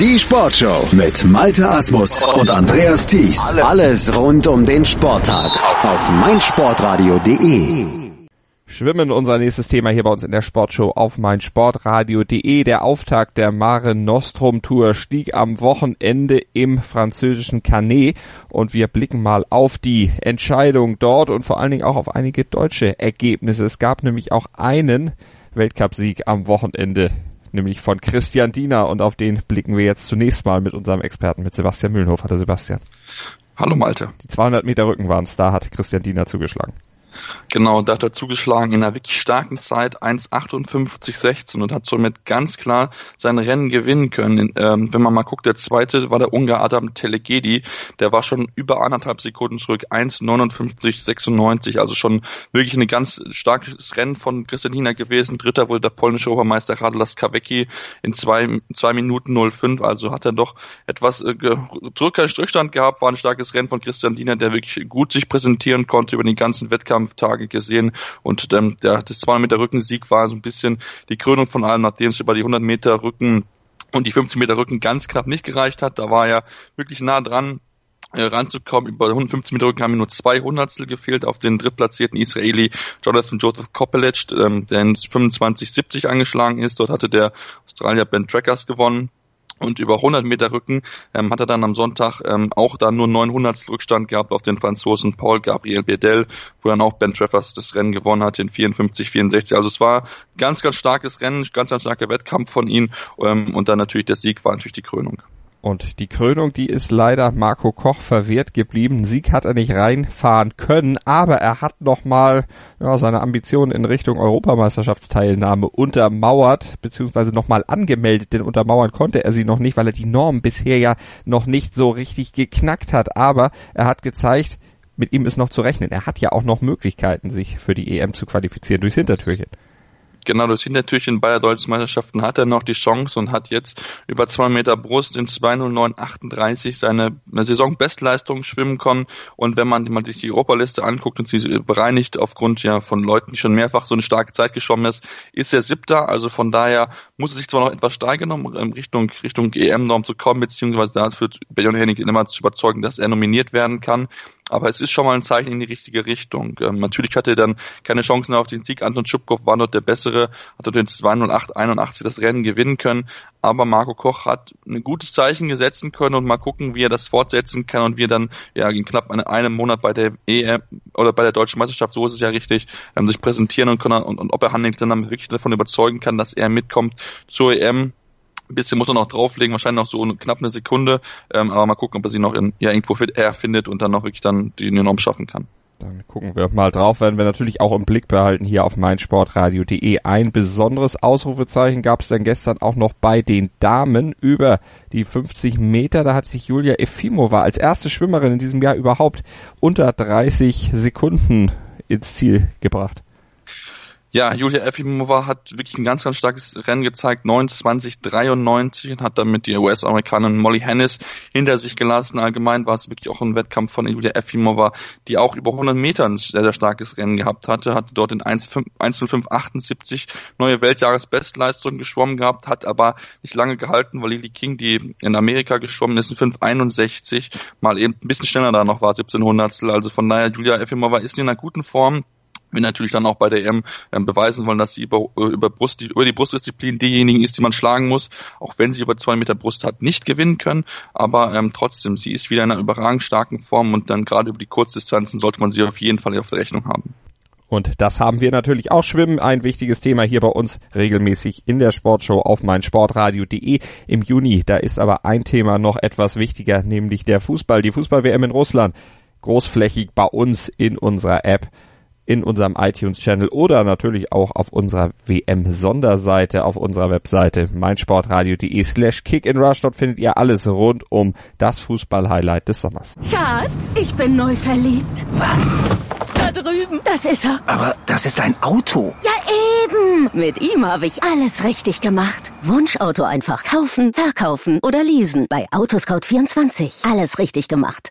Die Sportshow mit Malte Asmus und Andreas Thies. Alles rund um den Sporttag auf meinsportradio.de. Schwimmen, unser nächstes Thema hier bei uns in der Sportshow auf meinsportradio.de. Der Auftakt der Mare Nostrum Tour stieg am Wochenende im französischen Canet und wir blicken mal auf die Entscheidung dort und vor allen Dingen auch auf einige deutsche Ergebnisse. Es gab nämlich auch einen Weltcupsieg am Wochenende nämlich von Christian Diener und auf den blicken wir jetzt zunächst mal mit unserem Experten, mit Sebastian Mühlenhof. Hallo Sebastian. Hallo Malte. Die 200 Meter Rücken waren es, da hat Christian Diener zugeschlagen. Genau, da hat er zugeschlagen in einer wirklich starken Zeit 1,58,16 und hat somit ganz klar sein Rennen gewinnen können. Ähm, wenn man mal guckt, der zweite war der Ungar Adam Telegedi, der war schon über anderthalb Sekunden zurück, 1,59,96, also schon wirklich ein ganz starkes Rennen von Christianina gewesen. Dritter wurde der polnische Obermeister Radolas Kawecki in zwei, zwei Minuten 05, also hat er doch etwas äh, Rückstand gehabt, war ein starkes Rennen von Christian Diener, der wirklich gut sich präsentieren konnte über den ganzen Wettkampf Wettkampftage gesehen und ähm, der, das 200 Meter Rückensieg war so ein bisschen die Krönung von allem, nachdem es über die 100 Meter Rücken und die 50 Meter Rücken ganz knapp nicht gereicht hat. Da war er wirklich nah dran äh, ranzukommen. Über 150 Meter Rücken haben ihm nur zwei Hundertstel gefehlt auf den drittplatzierten Israeli Jonathan Joseph Kopelec, ähm, der in 25,70 angeschlagen ist. Dort hatte der Australier Ben Trackers gewonnen. Und über 100 Meter Rücken ähm, hat er dann am Sonntag ähm, auch da nur 900 Rückstand gehabt auf den Franzosen Paul Gabriel Bedell, wo dann auch Ben Treffers das Rennen gewonnen hat in 54, 64. Also es war ganz, ganz starkes Rennen, ganz, ganz starker Wettkampf von ihm ähm, und dann natürlich der Sieg war natürlich die Krönung. Und die Krönung, die ist leider Marco Koch verwehrt geblieben. Sieg hat er nicht reinfahren können, aber er hat nochmal ja, seine Ambitionen in Richtung Europameisterschaftsteilnahme untermauert, beziehungsweise nochmal angemeldet, denn untermauern konnte er sie noch nicht, weil er die Norm bisher ja noch nicht so richtig geknackt hat. Aber er hat gezeigt, mit ihm ist noch zu rechnen. Er hat ja auch noch Möglichkeiten, sich für die EM zu qualifizieren durchs Hintertürchen genau das Hintertürchen bei der Deutschen Meisterschaften hat er noch die Chance und hat jetzt über zwei Meter Brust in 209,38 seine Saisonbestleistung schwimmen können. Und wenn man, man sich die Europaliste anguckt und sie bereinigt aufgrund ja von Leuten, die schon mehrfach so eine starke Zeit geschwommen ist, ist er siebter. Also von daher muss er sich zwar noch etwas steigern, um Richtung, Richtung EM-Norm zu kommen, beziehungsweise dafür Benjamin Hennig immer zu überzeugen, dass er nominiert werden kann. Aber es ist schon mal ein Zeichen in die richtige Richtung. Ähm, natürlich hatte er dann keine Chancen auf den Sieg. Anton Schubkow war dort der Bessere, hat dort den 208-81 das Rennen gewinnen können. Aber Marco Koch hat ein gutes Zeichen gesetzen können und mal gucken, wie er das fortsetzen kann und wie er dann ja in knapp einem Monat bei der EM oder bei der Deutschen Meisterschaft, so ist es ja richtig, ähm, sich präsentieren und, können, und, und ob er Handling dann wirklich davon überzeugen kann, dass er mitkommt zur EM ein bisschen muss er noch drauflegen, wahrscheinlich noch so knapp eine Sekunde, ähm, aber mal gucken, ob er sie noch in, ja, irgendwo findet und dann noch wirklich dann die Norm schaffen kann. Dann gucken wir mal drauf, werden wir natürlich auch im Blick behalten hier auf meinsportradio.de. Ein besonderes Ausrufezeichen gab es dann gestern auch noch bei den Damen über die 50 Meter. Da hat sich Julia Efimova als erste Schwimmerin in diesem Jahr überhaupt unter 30 Sekunden ins Ziel gebracht. Ja, Julia Efimova hat wirklich ein ganz, ganz starkes Rennen gezeigt, 29, 93 und hat damit die US-Amerikanerin Molly Hennis hinter sich gelassen. Allgemein war es wirklich auch ein Wettkampf von Julia Efimova, die auch über 100 Meter ein sehr, sehr starkes Rennen gehabt hatte, hatte dort in 1.05.78 neue Weltjahresbestleistung geschwommen gehabt, hat aber nicht lange gehalten, weil Lily King, die in Amerika geschwommen ist, in 5.61 mal eben ein bisschen schneller da noch war, 1700 Also von daher, Julia Efimova ist in einer guten Form wir natürlich dann auch bei der EM ähm, beweisen wollen, dass sie über, äh, über, Brust, über die Brustdisziplin diejenigen ist, die man schlagen muss, auch wenn sie über zwei Meter Brust hat, nicht gewinnen können. Aber ähm, trotzdem, sie ist wieder in einer überragend starken Form und dann gerade über die Kurzdistanzen sollte man sie auf jeden Fall auf der Rechnung haben. Und das haben wir natürlich auch Schwimmen, ein wichtiges Thema hier bei uns regelmäßig in der Sportshow auf meinsportradio.de im Juni. Da ist aber ein Thema noch etwas wichtiger, nämlich der Fußball, die Fußball-WM in Russland. Großflächig bei uns in unserer App in unserem iTunes-Channel oder natürlich auch auf unserer WM-Sonderseite auf unserer Webseite meinsportradio.de slash kickinrush. Dort findet ihr alles rund um das Fußball-Highlight des Sommers. Schatz, ich bin neu verliebt. Was? Da drüben. Das ist er. Aber das ist ein Auto. Ja, eben. Mit ihm habe ich alles richtig gemacht. Wunschauto einfach kaufen, verkaufen oder leasen. Bei Autoscout24. Alles richtig gemacht.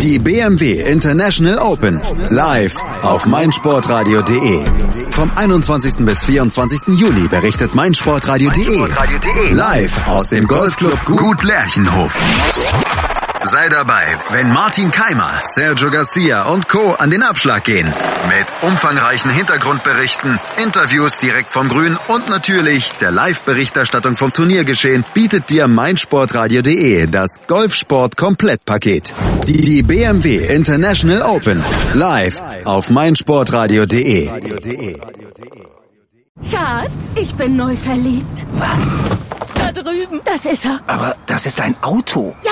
Die BMW International Open. Live auf meinsportradio.de. Vom 21. bis 24. Juli berichtet meinsportradio.de. Live aus dem Golfclub Gut Lerchenhof. Sei dabei, wenn Martin Keimer, Sergio Garcia und Co. an den Abschlag gehen. Mit umfangreichen Hintergrundberichten, Interviews direkt vom Grün und natürlich der Live-Berichterstattung vom Turniergeschehen bietet dir meinsportradio.de das Golfsport-Komplettpaket. Die BMW International Open. Live auf meinsportradio.de. Schatz, ich bin neu verliebt. Was? Da drüben. Das ist er. Aber das ist ein Auto. Ja,